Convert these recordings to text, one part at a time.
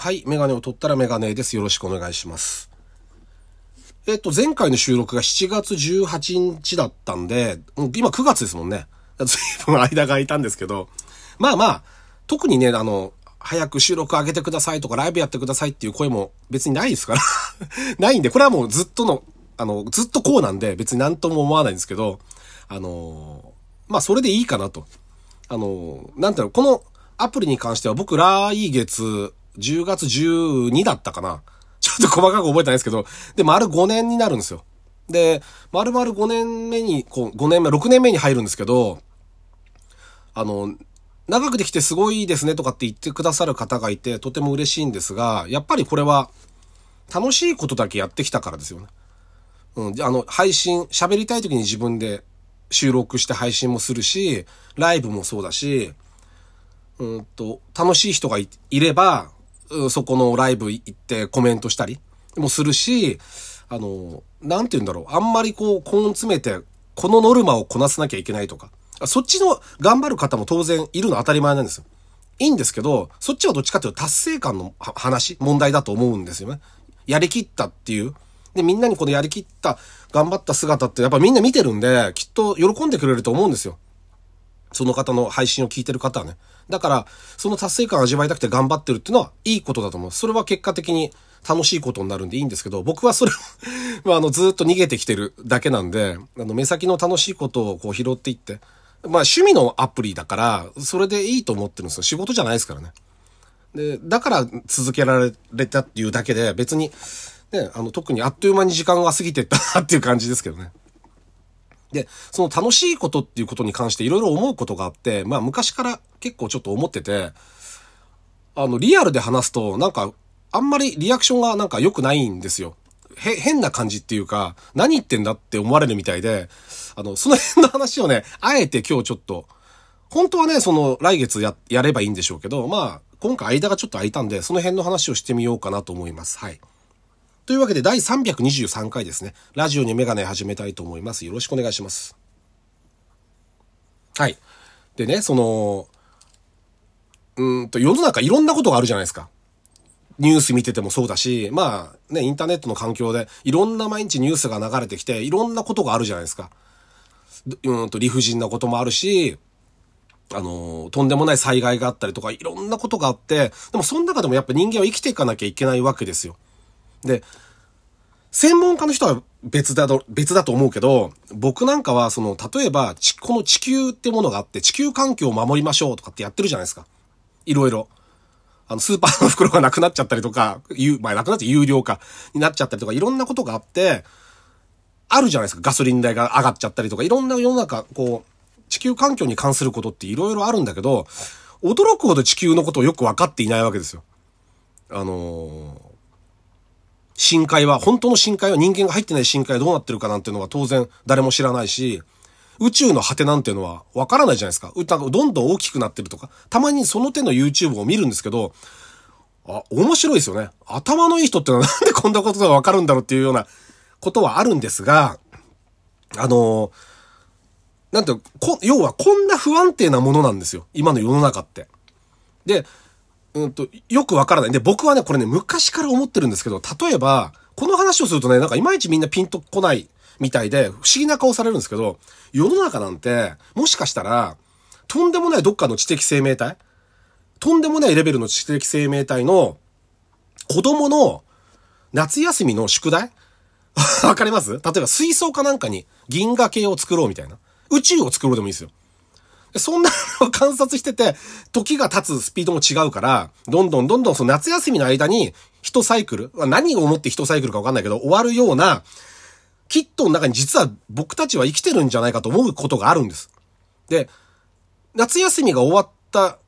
はい、メガネを取ったらメガネです。よろしくお願いします。えっと、前回の収録が7月18日だったんで、今9月ですもんね。ずいぶん間が空いたんですけど、まあまあ、特にね、あの、早く収録上げてくださいとかライブやってくださいっていう声も別にないですから。ないんで、これはもうずっとの、あの、ずっとこうなんで別になんとも思わないんですけど、あの、まあそれでいいかなと。あの、なんていうの、このアプリに関しては僕来月10月12だったかな。ちょっと細かく覚えてないですけど、で、丸5年になるんですよ。で、丸々5年目に、こう、5年目、6年目に入るんですけど、あの、長くできてすごいですねとかって言ってくださる方がいて、とても嬉しいんですが、やっぱりこれは、楽しいことだけやってきたからですよね。うん、あの、配信、喋りたい時に自分で収録して配信もするし、ライブもそうだし、うんと、楽しい人がいいれば、そこのライブ行ってコメントしたりもするし、あの、なんて言うんだろう。あんまりこう、根詰めて、このノルマをこなさなきゃいけないとか。そっちの頑張る方も当然いるの当たり前なんですよ。いいんですけど、そっちはどっちかというと達成感の話、問題だと思うんですよね。やりきったっていう。で、みんなにこのやりきった、頑張った姿ってやっぱみんな見てるんで、きっと喜んでくれると思うんですよ。その方の配信を聞いてる方はね。だから、その達成感を味わいたくて頑張ってるっていうのはいいことだと思う。それは結果的に楽しいことになるんでいいんですけど、僕はそれを まあ、あの、ずっと逃げてきてるだけなんで、あの、目先の楽しいことをこう拾っていって、まあ、趣味のアプリだから、それでいいと思ってるんですよ。仕事じゃないですからね。で、だから続けられたっていうだけで、別に、ね、あの、特にあっという間に時間が過ぎてったっていう感じですけどね。で、その楽しいことっていうことに関していろいろ思うことがあって、まあ昔から結構ちょっと思ってて、あの、リアルで話すと、なんか、あんまりリアクションがなんか良くないんですよ。へ、変な感じっていうか、何言ってんだって思われるみたいで、あの、その辺の話をね、あえて今日ちょっと、本当はね、その来月や、やればいいんでしょうけど、まあ、今回間がちょっと空いたんで、その辺の話をしてみようかなと思います。はい。というわけで、第323回ですね。ラジオにメガネ始めたいと思います。よろしくお願いします。はい。でね、その、うんと、世の中いろんなことがあるじゃないですか。ニュース見ててもそうだし、まあね、インターネットの環境でいろんな毎日ニュースが流れてきて、いろんなことがあるじゃないですか。うんと、理不尽なこともあるし、あの、とんでもない災害があったりとか、いろんなことがあって、でもその中でもやっぱ人間は生きていかなきゃいけないわけですよ。で、専門家の人は別だと、別だと思うけど、僕なんかはその、例えば、この地球ってものがあって、地球環境を守りましょうとかってやってるじゃないですか。いろいろ。あの、スーパーの袋がなくなっちゃったりとか、有、まあ、なくなって有料化になっちゃったりとか、いろんなことがあって、あるじゃないですか。ガソリン代が上がっちゃったりとか、いろんな世の中、こう、地球環境に関することっていろいろあるんだけど、驚くほど地球のことをよく分かっていないわけですよ。あのー深海は、本当の深海は人間が入ってない深海はどうなってるかなんていうのは当然誰も知らないし、宇宙の果てなんていうのはわからないじゃないですか。うなんかどんどん大きくなってるとか、たまにその手の YouTube を見るんですけど、あ、面白いですよね。頭のいい人ってのは なんでこんなことがわかるんだろうっていうようなことはあるんですが、あのなんてこ、要はこんな不安定なものなんですよ。今の世の中って。で、うんと、よくわからない。で、僕はね、これね、昔から思ってるんですけど、例えば、この話をするとね、なんかいまいちみんなピンとこないみたいで、不思議な顔されるんですけど、世の中なんて、もしかしたら、とんでもないどっかの知的生命体とんでもないレベルの知的生命体の、子供の夏休みの宿題？わかります？例えば水槽かなんかに銀河系を作ろうみたいな。宇宙を作ろうでもいいですよ。そんなのを観察してて、時が経つスピードも違うから、どんどんどんどんその夏休みの間に、一サイクル、何を思って一サイクルかわかんないけど、終わるような、キットの中に実は僕たちは生きてるんじゃないかと思うことがあるんです。で、夏休みが終わった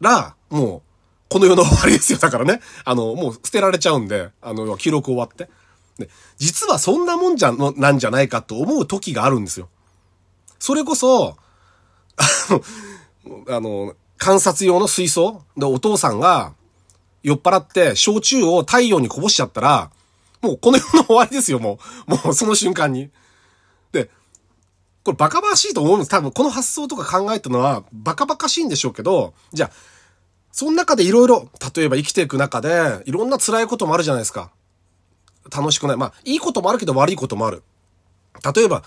ら、もう、この世の終わりですよ。だからね。あの、もう捨てられちゃうんで、あの、記録終わって。で、実はそんなもんじゃ、なんじゃないかと思う時があるんですよ。それこそ、あの、観察用の水槽？でお父さんが酔っ払って焼酎を太陽にこぼしちゃったら、もうこの世の終わりですよ、もう。もうその瞬間に。で、これバカバカしいと思うんです。多分この発想とか考えたのはバカバカしいんでしょうけど、じゃあ、その中でいろいろ、例えば生きていく中で、いろんな辛いこともあるじゃないですか。楽しくない。まあ、いいこともあるけど悪いこともある。例えば、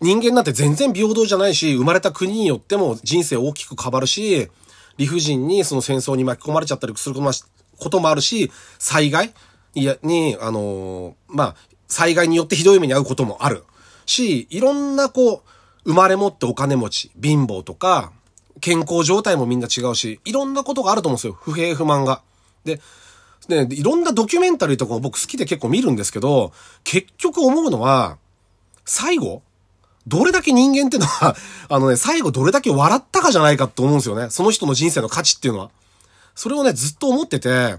人間なんて全然平等じゃないし、生まれた国によっても人生大きく変わるし、理不尽にその戦争に巻き込まれちゃったりすることもあるし、災害？いやに、あの、まあ、災害によってひどい目に遭うこともある。し、いろんなこう、生まれ持ってお金持ち、貧乏とか、健康状態もみんな違うし、いろんなことがあると思うんですよ。不平不満が。で、ね、いろんなドキュメンタリーとかも僕好きで結構見るんですけど、結局思うのは、最後？どれだけ人間ってのは、あのね、最後どれだけ笑ったかじゃないかって思うんですよね。その人の人生の価値っていうのは。それをね、ずっと思ってて、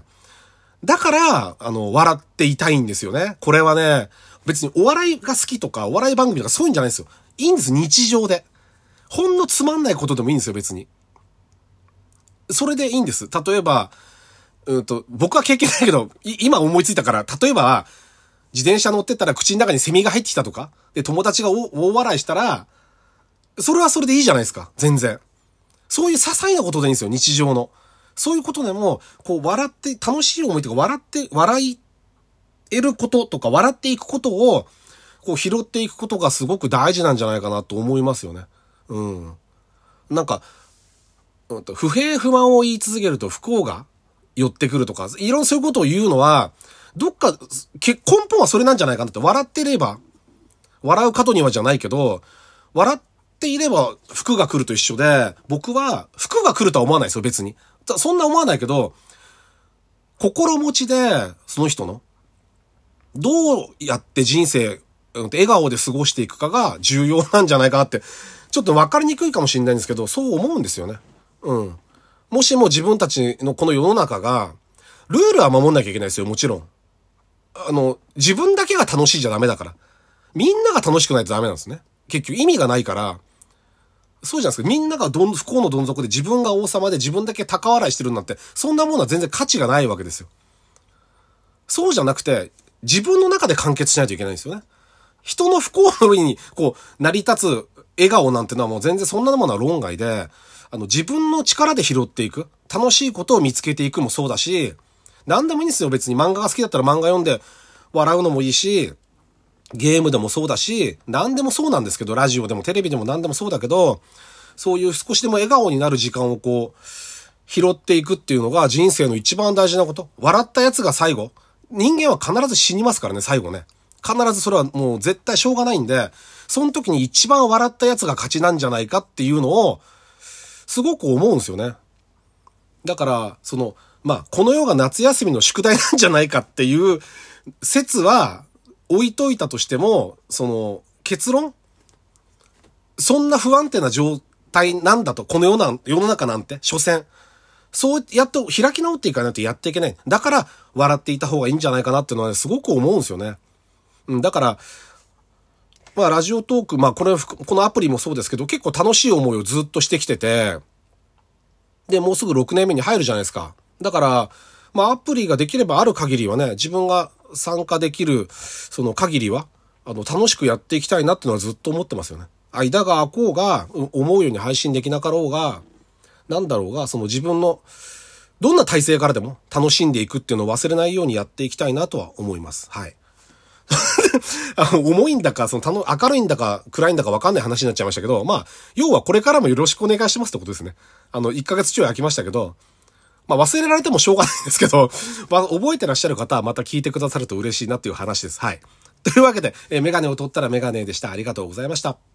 だから、あの、笑っていたいんですよね。これはね、別にお笑いが好きとか、お笑い番組とかそういうんじゃないですよ。いいんです、日常で。ほんのつまんないことでもいいんですよ、別に。それでいいんです。例えば、うんと、僕は経験ないけど、今思いついたから、例えば、自転車乗ってったら口の中にセミが入ってきたとか、で、友達が大笑いしたら、それはそれでいいじゃないですか、全然。そういう些細なことでいいんですよ、日常の。そういうことでも、こう、笑って、楽しい思いとか、笑って、笑えることとか、笑っていくことを、こう、拾っていくことがすごく大事なんじゃないかなと思いますよね。うん。なんか、うんと、不平不満を言い続けると不幸が寄ってくるとか、いろんなそういうことを言うのは、どっか、根本はそれなんじゃないかなって、笑ってれば、笑う角にはじゃないけど、笑っていれば服が来ると一緒で、僕は服が来るとは思わないですよ、別に。そんな思わないけど、心持ちで、その人の、どうやって人生、笑顔で過ごしていくかが重要なんじゃないかなって、ちょっと分かりにくいかもしれないんですけど、そう思うんですよね。うん。もしも自分たちのこの世の中が、ルールは守んなきゃいけないですよ、もちろん。あの、自分だけが楽しいじゃダメだから。みんなが楽しくないとダメなんですね。結局意味がないから、そうじゃないですか。みんながどん、不幸のどん底で自分が王様で自分だけ高笑いしてるんなんて、そんなものは全然価値がないわけですよ。そうじゃなくて、自分の中で完結しないといけないんですよね。人の不幸の上に、こう、成り立つ笑顔なんてのはもう全然そんなものは論外で、あの、自分の力で拾っていく。楽しいことを見つけていくもそうだし、何でもいいんですよ。別に漫画が好きだったら漫画読んで笑うのもいいし、ゲームでもそうだし、何でもそうなんですけど、ラジオでもテレビでも何でもそうだけど、そういう少しでも笑顔になる時間をこう、拾っていくっていうのが人生の一番大事なこと。笑ったやつが最後。人間は必ず死にますからね、最後ね。必ずそれはもう絶対しょうがないんで、その時に一番笑ったやつが勝ちなんじゃないかっていうのを、すごく思うんですよね。だから、その、まあ、この世が夏休みの宿題なんじゃないかっていう説は置いといたとしても、その、結論？そんな不安定な状態なんだと、この世な、世の中なんて、所詮。そうやっと開き直っていかないとやっていけない。だから、笑っていた方がいいんじゃないかなっていうのは、ね、すごく思うんですよね。うん、だから、まあ、ラジオトーク、まあ、これ、このアプリもそうですけど、結構楽しい思いをずっとしてきてて、で、もうすぐ6年目に入るじゃないですか。だから、まあ、アプリができればある限りはね、自分が参加できる、その限りは、あの、楽しくやっていきたいなっていうのはずっと思ってますよね。間が空こうが、思うように配信できなかろうが、なんだろうが、その自分の、どんな体制からでも楽しんでいくっていうのを忘れないようにやっていきたいなとは思います。はい。あの重いんだか、その、の、明るいんだか、暗いんだか分かんない話になっちゃいましたけど、まあ、要はこれからもよろしくお願いしますってことですね。あの、1ヶ月ちょい空きましたけど、まあ忘れられてもしょうがないですけど、まあ覚えてらっしゃる方はまた聞いてくださると嬉しいなっていう話です。はい。というわけで、え、メガネを取ったらメガネでした。ありがとうございました。